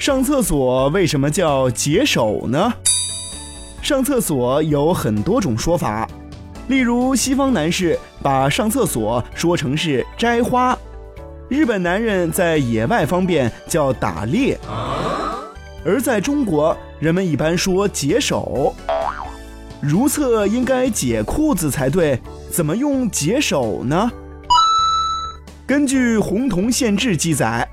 上厕所为什么叫解手呢？上厕所有很多种说法，例如西方男士把上厕所说成是摘花，日本男人在野外方便叫打猎，而在中国人们一般说解手。如厕应该解裤子才对，怎么用解手呢？根据《洪洞县志》记载。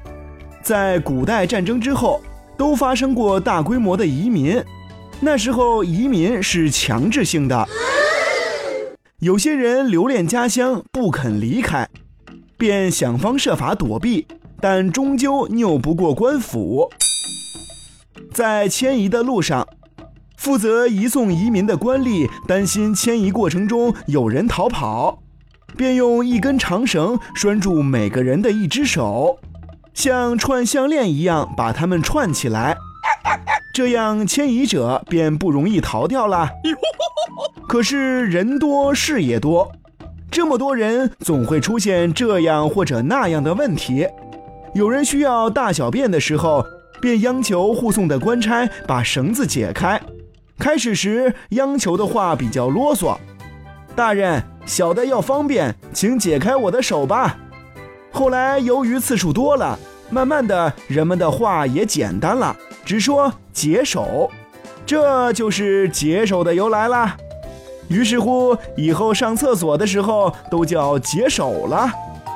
在古代战争之后，都发生过大规模的移民。那时候移民是强制性的，有些人留恋家乡不肯离开，便想方设法躲避，但终究拗不过官府。在迁移的路上，负责移送移民的官吏担心迁移过程中有人逃跑，便用一根长绳拴住每个人的一只手。像串项链一样把它们串起来，这样迁移者便不容易逃掉了。可是人多事也多，这么多人总会出现这样或者那样的问题。有人需要大小便的时候，便央求护送的官差把绳子解开。开始时央求的话比较啰嗦：“大人，小的要方便，请解开我的手吧。”后来由于次数多了，慢慢的人们的话也简单了，只说解手，这就是解手的由来啦。于是乎，以后上厕所的时候都叫解手了，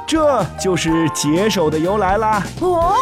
这就是解手的由来啦。哦。